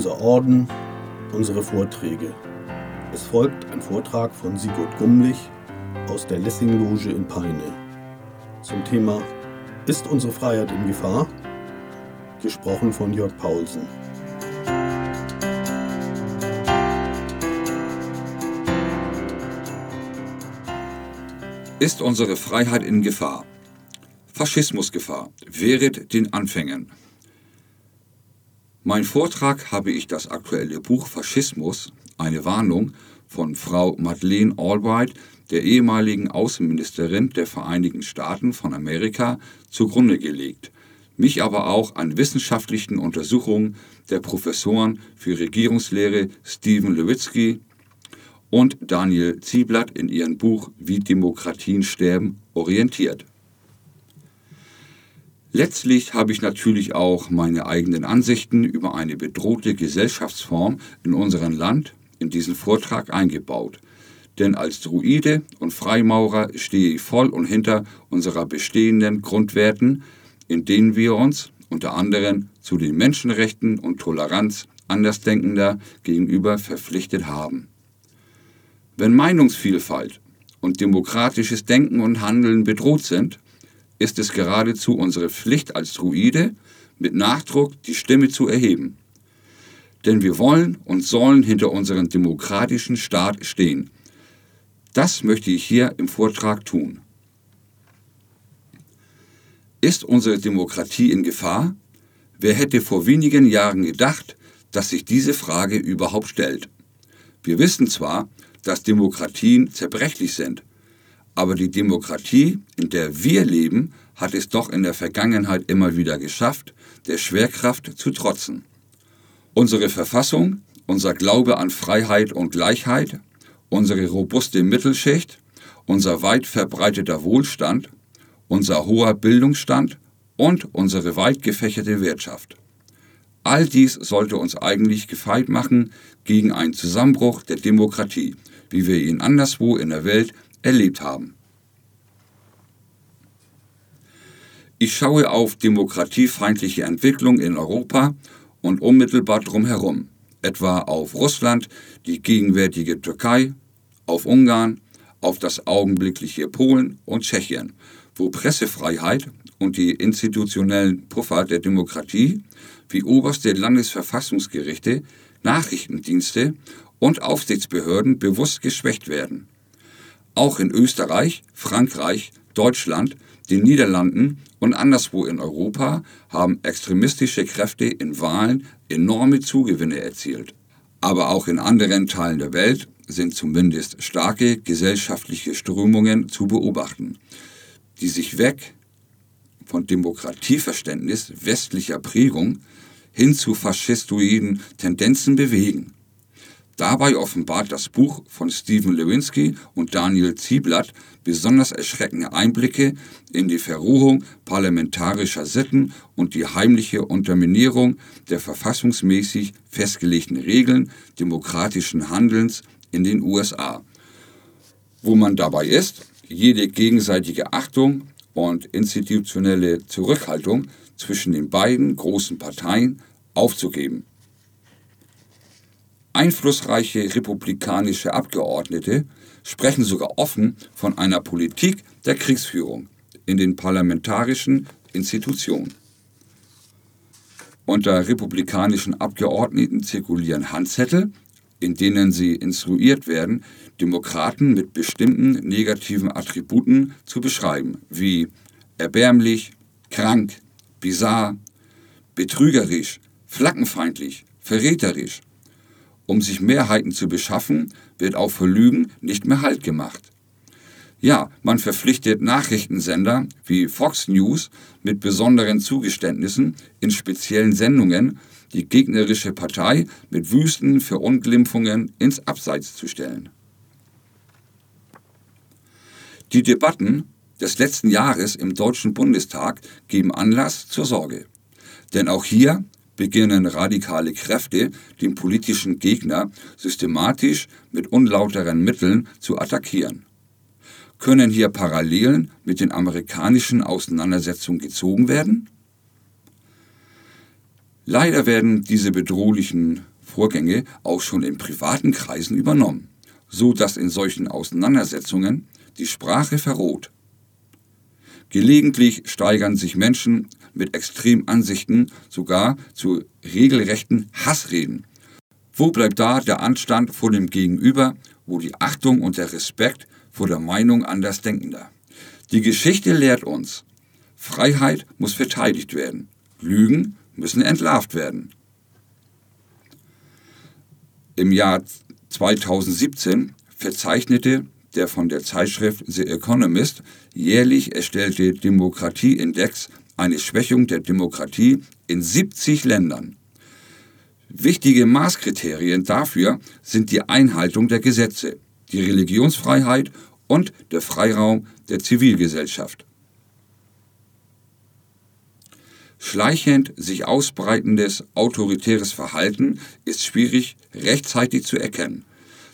unser Orden, unsere Vorträge. Es folgt ein Vortrag von Sigurd Gummlich aus der Lessing-Loge in Peine zum Thema Ist unsere Freiheit in Gefahr? Gesprochen von Jörg Paulsen. Ist unsere Freiheit in Gefahr? Faschismusgefahr. Wehret den Anfängen. Mein Vortrag habe ich das aktuelle Buch Faschismus, eine Warnung von Frau Madeleine Albright, der ehemaligen Außenministerin der Vereinigten Staaten von Amerika, zugrunde gelegt, mich aber auch an wissenschaftlichen Untersuchungen der Professoren für Regierungslehre Stephen Lewitsky und Daniel Zieblatt in ihrem Buch Wie Demokratien sterben orientiert. Letztlich habe ich natürlich auch meine eigenen Ansichten über eine bedrohte Gesellschaftsform in unserem Land in diesen Vortrag eingebaut. Denn als Druide und Freimaurer stehe ich voll und hinter unserer bestehenden Grundwerten, in denen wir uns unter anderem zu den Menschenrechten und Toleranz Andersdenkender gegenüber verpflichtet haben. Wenn Meinungsvielfalt und demokratisches Denken und Handeln bedroht sind, ist es geradezu unsere Pflicht als Druide, mit Nachdruck die Stimme zu erheben. Denn wir wollen und sollen hinter unserem demokratischen Staat stehen. Das möchte ich hier im Vortrag tun. Ist unsere Demokratie in Gefahr? Wer hätte vor wenigen Jahren gedacht, dass sich diese Frage überhaupt stellt? Wir wissen zwar, dass Demokratien zerbrechlich sind, aber die Demokratie, in der wir leben, hat es doch in der Vergangenheit immer wieder geschafft, der Schwerkraft zu trotzen. Unsere Verfassung, unser Glaube an Freiheit und Gleichheit, unsere robuste Mittelschicht, unser weit verbreiteter Wohlstand, unser hoher Bildungsstand und unsere weit gefächerte Wirtschaft. All dies sollte uns eigentlich gefeit machen gegen einen Zusammenbruch der Demokratie, wie wir ihn anderswo in der Welt erlebt haben. Ich schaue auf demokratiefeindliche Entwicklung in Europa und unmittelbar drumherum, etwa auf Russland, die gegenwärtige Türkei, auf Ungarn, auf das augenblickliche Polen und Tschechien, wo Pressefreiheit und die institutionellen Puffer der Demokratie wie oberste Landesverfassungsgerichte, Nachrichtendienste und Aufsichtsbehörden bewusst geschwächt werden. Auch in Österreich, Frankreich, Deutschland, den Niederlanden und anderswo in Europa haben extremistische Kräfte in Wahlen enorme Zugewinne erzielt. Aber auch in anderen Teilen der Welt sind zumindest starke gesellschaftliche Strömungen zu beobachten, die sich weg von Demokratieverständnis westlicher Prägung hin zu faschistoiden Tendenzen bewegen. Dabei offenbart das Buch von Stephen Lewinsky und Daniel Zieblatt besonders erschreckende Einblicke in die Verruchung parlamentarischer Sitten und die heimliche Unterminierung der verfassungsmäßig festgelegten Regeln demokratischen Handelns in den USA, wo man dabei ist, jede gegenseitige Achtung und institutionelle Zurückhaltung zwischen den beiden großen Parteien aufzugeben. Einflussreiche republikanische Abgeordnete sprechen sogar offen von einer Politik der Kriegsführung in den parlamentarischen Institutionen. Unter republikanischen Abgeordneten zirkulieren Handzettel, in denen sie instruiert werden, Demokraten mit bestimmten negativen Attributen zu beschreiben, wie erbärmlich, krank, bizarr, betrügerisch, flaggenfeindlich, verräterisch, um sich Mehrheiten zu beschaffen, wird auch für Lügen nicht mehr Halt gemacht. Ja, man verpflichtet Nachrichtensender wie Fox News mit besonderen Zugeständnissen in speziellen Sendungen, die gegnerische Partei mit wüsten Verunglimpfungen ins Abseits zu stellen. Die Debatten des letzten Jahres im Deutschen Bundestag geben Anlass zur Sorge. Denn auch hier beginnen radikale Kräfte, den politischen Gegner systematisch mit unlauteren Mitteln zu attackieren. Können hier Parallelen mit den amerikanischen Auseinandersetzungen gezogen werden? Leider werden diese bedrohlichen Vorgänge auch schon in privaten Kreisen übernommen, so dass in solchen Auseinandersetzungen die Sprache verroht. Gelegentlich steigern sich Menschen mit extremen Ansichten sogar zu regelrechten Hassreden. Wo bleibt da der Anstand vor dem Gegenüber, wo die Achtung und der Respekt vor der Meinung Andersdenkender? Die Geschichte lehrt uns, Freiheit muss verteidigt werden, Lügen müssen entlarvt werden. Im Jahr 2017 verzeichnete der von der Zeitschrift The Economist jährlich erstellte Demokratieindex eine Schwächung der Demokratie in 70 Ländern. Wichtige Maßkriterien dafür sind die Einhaltung der Gesetze, die Religionsfreiheit und der Freiraum der Zivilgesellschaft. Schleichend sich ausbreitendes autoritäres Verhalten ist schwierig rechtzeitig zu erkennen.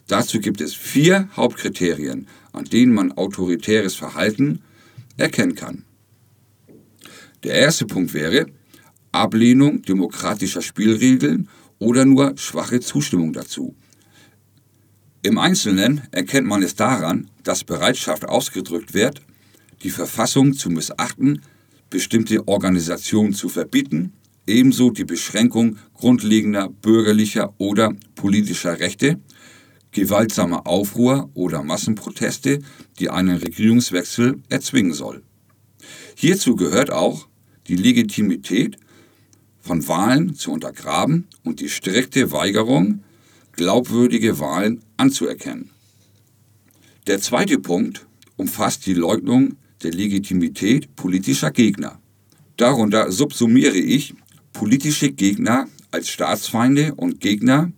Dazu gibt es vier Hauptkriterien, an denen man autoritäres Verhalten erkennen kann. Der erste Punkt wäre Ablehnung demokratischer Spielregeln oder nur schwache Zustimmung dazu. Im Einzelnen erkennt man es daran, dass Bereitschaft ausgedrückt wird, die Verfassung zu missachten, bestimmte Organisationen zu verbieten, ebenso die Beschränkung grundlegender bürgerlicher oder politischer Rechte gewaltsame Aufruhr oder Massenproteste, die einen Regierungswechsel erzwingen soll. Hierzu gehört auch die Legitimität von Wahlen zu untergraben und die strikte Weigerung, glaubwürdige Wahlen anzuerkennen. Der zweite Punkt umfasst die Leugnung der Legitimität politischer Gegner. Darunter subsumiere ich politische Gegner als Staatsfeinde und Gegner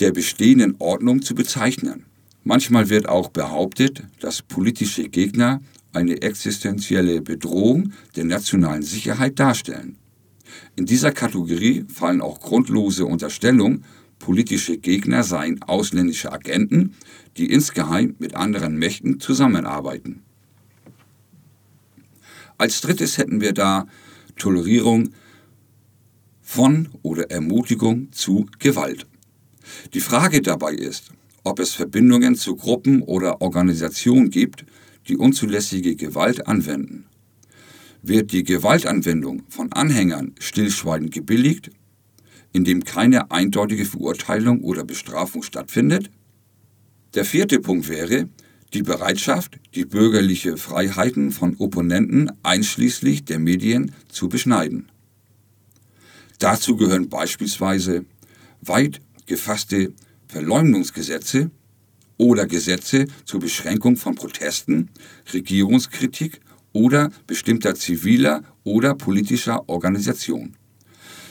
der bestehenden Ordnung zu bezeichnen. Manchmal wird auch behauptet, dass politische Gegner eine existenzielle Bedrohung der nationalen Sicherheit darstellen. In dieser Kategorie fallen auch grundlose Unterstellungen, politische Gegner seien ausländische Agenten, die insgeheim mit anderen Mächten zusammenarbeiten. Als drittes hätten wir da Tolerierung von oder Ermutigung zu Gewalt. Die Frage dabei ist, ob es Verbindungen zu Gruppen oder Organisationen gibt, die unzulässige Gewalt anwenden. Wird die Gewaltanwendung von Anhängern stillschweigend gebilligt, indem keine eindeutige Verurteilung oder Bestrafung stattfindet? Der vierte Punkt wäre die Bereitschaft, die bürgerliche Freiheiten von Opponenten einschließlich der Medien zu beschneiden. Dazu gehören beispielsweise weit gefasste Verleumdungsgesetze oder Gesetze zur Beschränkung von Protesten, Regierungskritik oder bestimmter ziviler oder politischer Organisation.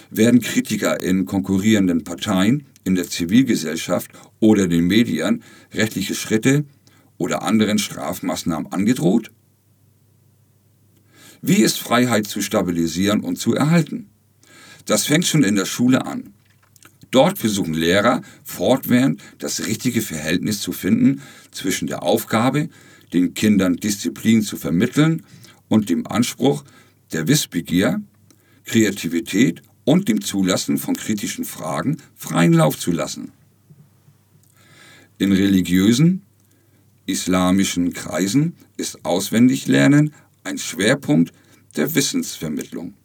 Werden Kritiker in konkurrierenden Parteien, in der Zivilgesellschaft oder den Medien rechtliche Schritte oder anderen Strafmaßnahmen angedroht? Wie ist Freiheit zu stabilisieren und zu erhalten? Das fängt schon in der Schule an. Dort versuchen Lehrer fortwährend das richtige Verhältnis zu finden zwischen der Aufgabe, den Kindern Disziplin zu vermitteln und dem Anspruch der Wissbegier, Kreativität und dem Zulassen von kritischen Fragen freien Lauf zu lassen. In religiösen, islamischen Kreisen ist Auswendiglernen ein Schwerpunkt der Wissensvermittlung.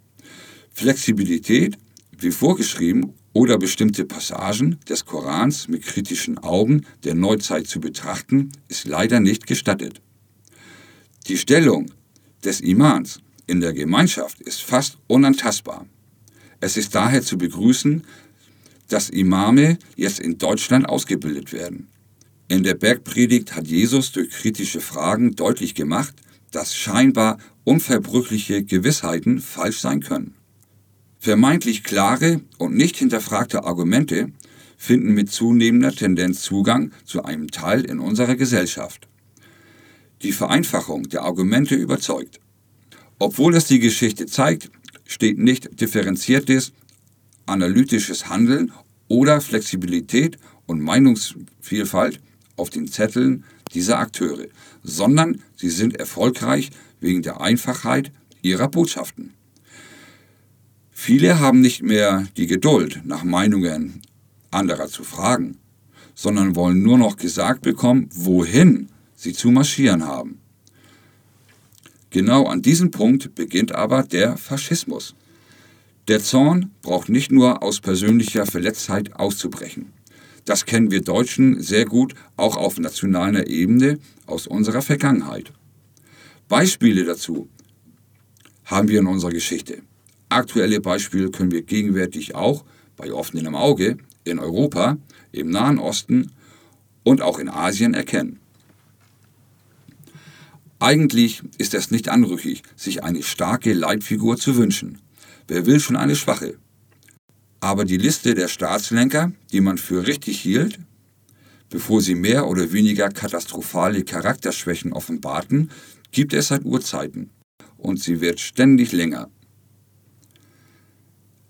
Flexibilität, wie vorgeschrieben, oder bestimmte Passagen des Korans mit kritischen Augen der Neuzeit zu betrachten, ist leider nicht gestattet. Die Stellung des Imans in der Gemeinschaft ist fast unantastbar. Es ist daher zu begrüßen, dass Imame jetzt in Deutschland ausgebildet werden. In der Bergpredigt hat Jesus durch kritische Fragen deutlich gemacht, dass scheinbar unverbrüchliche Gewissheiten falsch sein können. Vermeintlich klare und nicht hinterfragte Argumente finden mit zunehmender Tendenz Zugang zu einem Teil in unserer Gesellschaft. Die Vereinfachung der Argumente überzeugt. Obwohl es die Geschichte zeigt, steht nicht differenziertes, analytisches Handeln oder Flexibilität und Meinungsvielfalt auf den Zetteln dieser Akteure, sondern sie sind erfolgreich wegen der Einfachheit ihrer Botschaften. Viele haben nicht mehr die Geduld, nach Meinungen anderer zu fragen, sondern wollen nur noch gesagt bekommen, wohin sie zu marschieren haben. Genau an diesem Punkt beginnt aber der Faschismus. Der Zorn braucht nicht nur aus persönlicher Verletztheit auszubrechen. Das kennen wir Deutschen sehr gut auch auf nationaler Ebene aus unserer Vergangenheit. Beispiele dazu haben wir in unserer Geschichte. Aktuelle Beispiele können wir gegenwärtig auch bei offenem Auge in Europa, im Nahen Osten und auch in Asien erkennen. Eigentlich ist es nicht anrüchig, sich eine starke Leitfigur zu wünschen. Wer will schon eine schwache? Aber die Liste der Staatslenker, die man für richtig hielt, bevor sie mehr oder weniger katastrophale Charakterschwächen offenbarten, gibt es seit Urzeiten. Und sie wird ständig länger.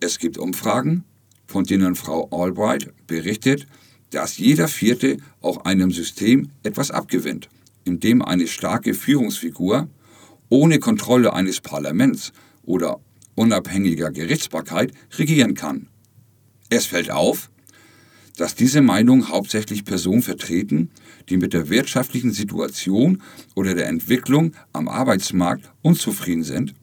Es gibt Umfragen, von denen Frau Albright berichtet, dass jeder Vierte auch einem System etwas abgewinnt, indem eine starke Führungsfigur ohne Kontrolle eines Parlaments oder unabhängiger Gerichtsbarkeit regieren kann. Es fällt auf, dass diese Meinung hauptsächlich Personen vertreten, die mit der wirtschaftlichen Situation oder der Entwicklung am Arbeitsmarkt unzufrieden sind,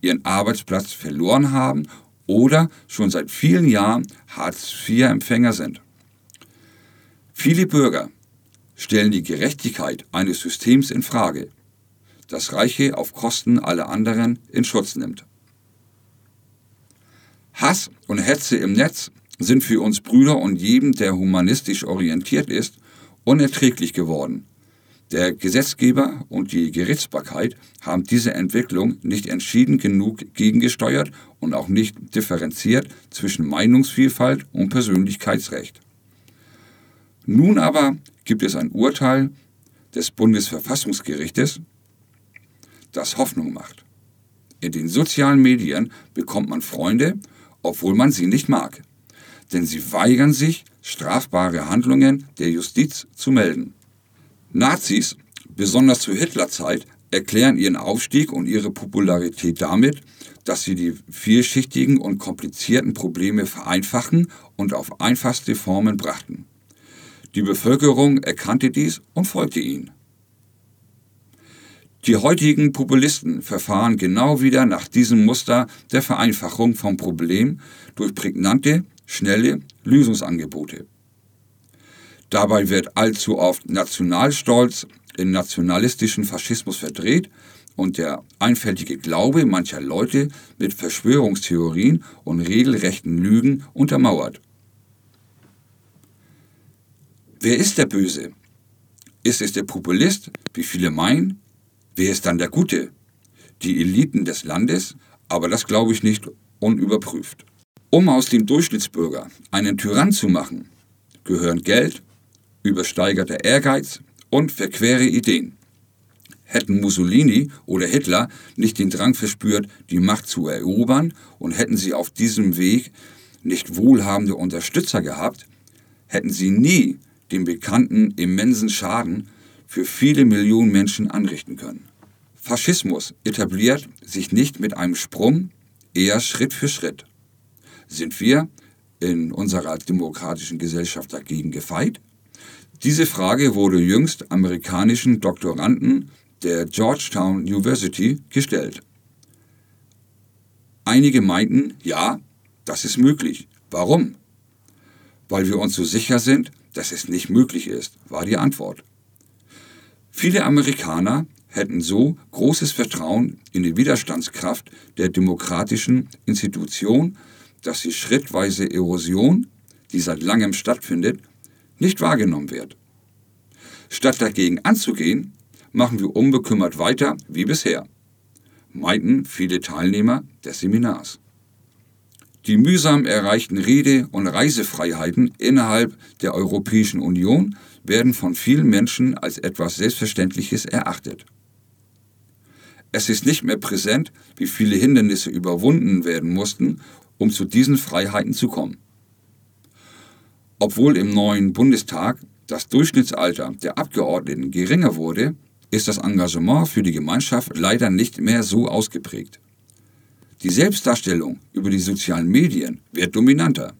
ihren Arbeitsplatz verloren haben oder schon seit vielen Jahren Hartz-IV-Empfänger sind. Viele Bürger stellen die Gerechtigkeit eines Systems in Frage, das Reiche auf Kosten aller anderen in Schutz nimmt. Hass und Hetze im Netz sind für uns Brüder und jedem, der humanistisch orientiert ist, unerträglich geworden. Der Gesetzgeber und die Gerichtsbarkeit haben diese Entwicklung nicht entschieden genug gegengesteuert und auch nicht differenziert zwischen Meinungsvielfalt und Persönlichkeitsrecht. Nun aber gibt es ein Urteil des Bundesverfassungsgerichtes, das Hoffnung macht. In den sozialen Medien bekommt man Freunde, obwohl man sie nicht mag denn sie weigern sich, strafbare Handlungen der Justiz zu melden. Nazis, besonders zur Hitlerzeit, erklären ihren Aufstieg und ihre Popularität damit, dass sie die vielschichtigen und komplizierten Probleme vereinfachen und auf einfachste Formen brachten. Die Bevölkerung erkannte dies und folgte ihnen. Die heutigen Populisten verfahren genau wieder nach diesem Muster der Vereinfachung vom Problem durch prägnante schnelle Lösungsangebote. Dabei wird allzu oft Nationalstolz in nationalistischen Faschismus verdreht und der einfältige Glaube mancher Leute mit Verschwörungstheorien und regelrechten Lügen untermauert. Wer ist der Böse? Ist es der Populist, wie viele meinen? Wer ist dann der Gute? Die Eliten des Landes? Aber das glaube ich nicht unüberprüft. Um aus dem Durchschnittsbürger einen Tyrann zu machen, gehören Geld, übersteigerter Ehrgeiz und verquere Ideen. Hätten Mussolini oder Hitler nicht den Drang verspürt, die Macht zu erobern und hätten sie auf diesem Weg nicht wohlhabende Unterstützer gehabt, hätten sie nie den bekannten immensen Schaden für viele Millionen Menschen anrichten können. Faschismus etabliert sich nicht mit einem Sprung, eher Schritt für Schritt. Sind wir in unserer demokratischen Gesellschaft dagegen gefeit? Diese Frage wurde jüngst amerikanischen Doktoranden der Georgetown University gestellt. Einige meinten, ja, das ist möglich. Warum? Weil wir uns so sicher sind, dass es nicht möglich ist, war die Antwort. Viele Amerikaner hätten so großes Vertrauen in die Widerstandskraft der demokratischen Institution dass die schrittweise Erosion, die seit langem stattfindet, nicht wahrgenommen wird. Statt dagegen anzugehen, machen wir unbekümmert weiter wie bisher, meinten viele Teilnehmer des Seminars. Die mühsam erreichten Rede- und Reisefreiheiten innerhalb der Europäischen Union werden von vielen Menschen als etwas Selbstverständliches erachtet. Es ist nicht mehr präsent, wie viele Hindernisse überwunden werden mussten, um zu diesen Freiheiten zu kommen. Obwohl im neuen Bundestag das Durchschnittsalter der Abgeordneten geringer wurde, ist das Engagement für die Gemeinschaft leider nicht mehr so ausgeprägt. Die Selbstdarstellung über die sozialen Medien wird dominanter.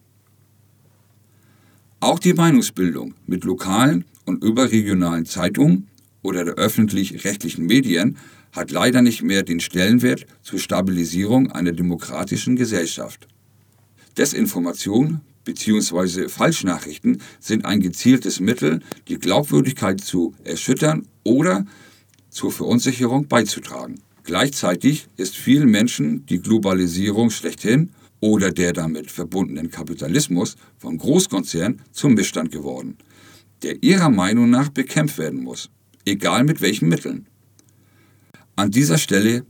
Auch die Meinungsbildung mit lokalen und überregionalen Zeitungen oder der öffentlich-rechtlichen Medien hat leider nicht mehr den Stellenwert zur Stabilisierung einer demokratischen Gesellschaft. Desinformation bzw. Falschnachrichten sind ein gezieltes Mittel, die Glaubwürdigkeit zu erschüttern oder zur Verunsicherung beizutragen. Gleichzeitig ist vielen Menschen die Globalisierung schlechthin oder der damit verbundenen Kapitalismus von Großkonzernen zum Missstand geworden, der ihrer Meinung nach bekämpft werden muss, egal mit welchen Mitteln. An dieser Stelle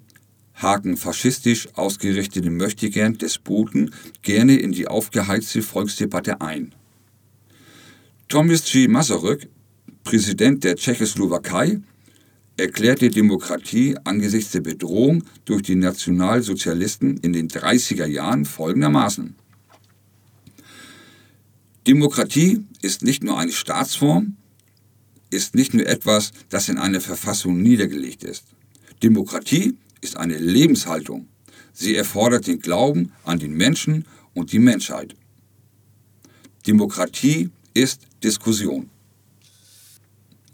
haken faschistisch ausgerichtete Möchtegern Despoten gerne in die aufgeheizte Volksdebatte ein. Tomislav G. Masaryk, Präsident der Tschechoslowakei, erklärte Demokratie angesichts der Bedrohung durch die Nationalsozialisten in den 30er Jahren folgendermaßen. Demokratie ist nicht nur eine Staatsform, ist nicht nur etwas, das in einer Verfassung niedergelegt ist. Demokratie ist eine Lebenshaltung. Sie erfordert den Glauben an den Menschen und die Menschheit. Demokratie ist Diskussion.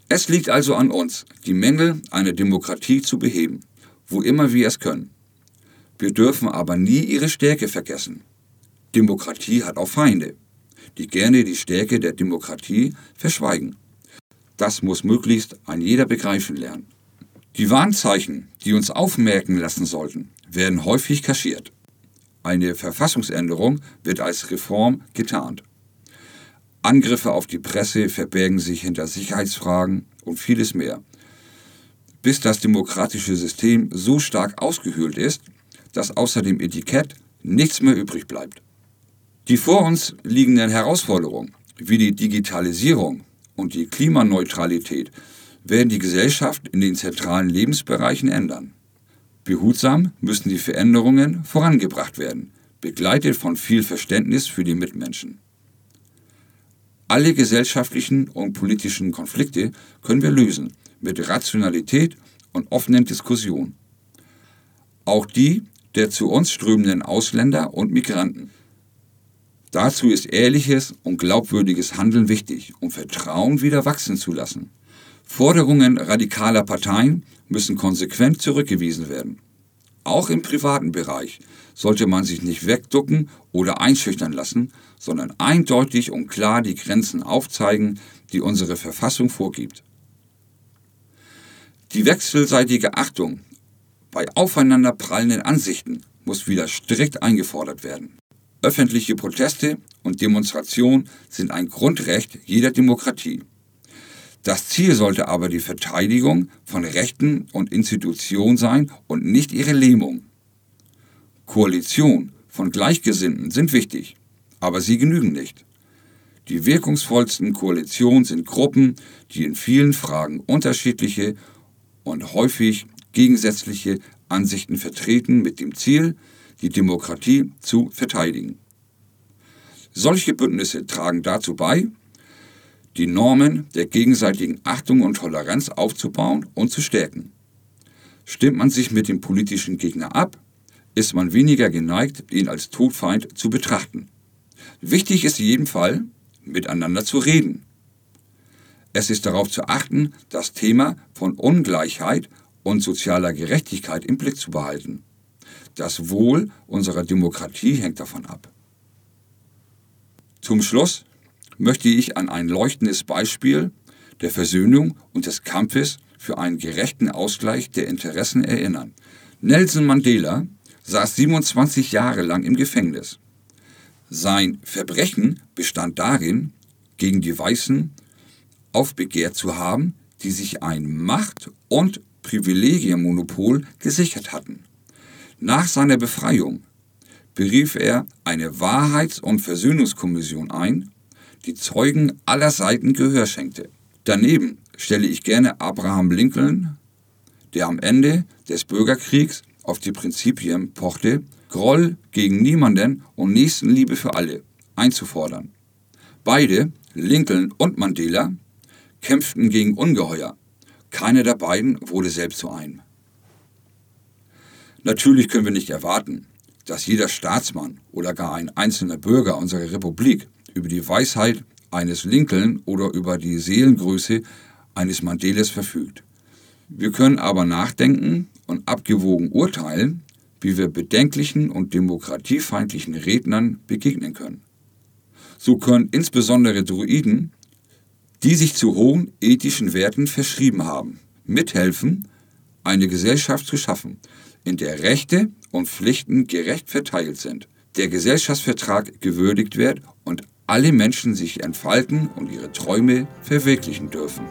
Es liegt also an uns, die Mängel einer Demokratie zu beheben, wo immer wir es können. Wir dürfen aber nie ihre Stärke vergessen. Demokratie hat auch Feinde, die gerne die Stärke der Demokratie verschweigen. Das muss möglichst ein jeder begreifen lernen. Die Warnzeichen, die uns aufmerken lassen sollten, werden häufig kaschiert. Eine Verfassungsänderung wird als Reform getarnt. Angriffe auf die Presse verbergen sich hinter Sicherheitsfragen und vieles mehr. Bis das demokratische System so stark ausgehöhlt ist, dass außer dem Etikett nichts mehr übrig bleibt. Die vor uns liegenden Herausforderungen, wie die Digitalisierung und die Klimaneutralität, werden die Gesellschaft in den zentralen Lebensbereichen ändern. Behutsam müssen die Veränderungen vorangebracht werden, begleitet von viel Verständnis für die Mitmenschen. Alle gesellschaftlichen und politischen Konflikte können wir lösen mit Rationalität und offenen Diskussionen. Auch die der zu uns strömenden Ausländer und Migranten. Dazu ist ehrliches und glaubwürdiges Handeln wichtig, um Vertrauen wieder wachsen zu lassen. Forderungen radikaler Parteien müssen konsequent zurückgewiesen werden. Auch im privaten Bereich sollte man sich nicht wegducken oder einschüchtern lassen, sondern eindeutig und klar die Grenzen aufzeigen, die unsere Verfassung vorgibt. Die wechselseitige Achtung bei aufeinanderprallenden Ansichten muss wieder strikt eingefordert werden. Öffentliche Proteste und Demonstrationen sind ein Grundrecht jeder Demokratie. Das Ziel sollte aber die Verteidigung von Rechten und Institutionen sein und nicht ihre Lähmung. Koalition von Gleichgesinnten sind wichtig, aber sie genügen nicht. Die wirkungsvollsten Koalitionen sind Gruppen, die in vielen Fragen unterschiedliche und häufig gegensätzliche Ansichten vertreten mit dem Ziel, die Demokratie zu verteidigen. Solche Bündnisse tragen dazu bei, die Normen der gegenseitigen Achtung und Toleranz aufzubauen und zu stärken. Stimmt man sich mit dem politischen Gegner ab, ist man weniger geneigt, ihn als Todfeind zu betrachten. Wichtig ist in jedem Fall, miteinander zu reden. Es ist darauf zu achten, das Thema von Ungleichheit und sozialer Gerechtigkeit im Blick zu behalten. Das Wohl unserer Demokratie hängt davon ab. Zum Schluss möchte ich an ein leuchtendes Beispiel der Versöhnung und des Kampfes für einen gerechten Ausgleich der Interessen erinnern. Nelson Mandela saß 27 Jahre lang im Gefängnis. Sein Verbrechen bestand darin, gegen die Weißen aufbegehrt zu haben, die sich ein Macht- und Privilegienmonopol gesichert hatten. Nach seiner Befreiung berief er eine Wahrheits- und Versöhnungskommission ein die Zeugen aller Seiten Gehör schenkte. Daneben stelle ich gerne Abraham Lincoln, der am Ende des Bürgerkriegs auf die Prinzipien pochte, Groll gegen niemanden und Nächstenliebe für alle einzufordern. Beide, Lincoln und Mandela, kämpften gegen Ungeheuer. Keiner der beiden wurde selbst zu einem. Natürlich können wir nicht erwarten, dass jeder Staatsmann oder gar ein einzelner Bürger unserer Republik über die Weisheit eines Lincoln oder über die Seelengröße eines Mandeles verfügt. Wir können aber nachdenken und abgewogen urteilen, wie wir bedenklichen und demokratiefeindlichen Rednern begegnen können. So können insbesondere Druiden, die sich zu hohen ethischen Werten verschrieben haben, mithelfen, eine Gesellschaft zu schaffen, in der Rechte und Pflichten gerecht verteilt sind, der Gesellschaftsvertrag gewürdigt wird und alle Menschen sich entfalten und ihre Träume verwirklichen dürfen.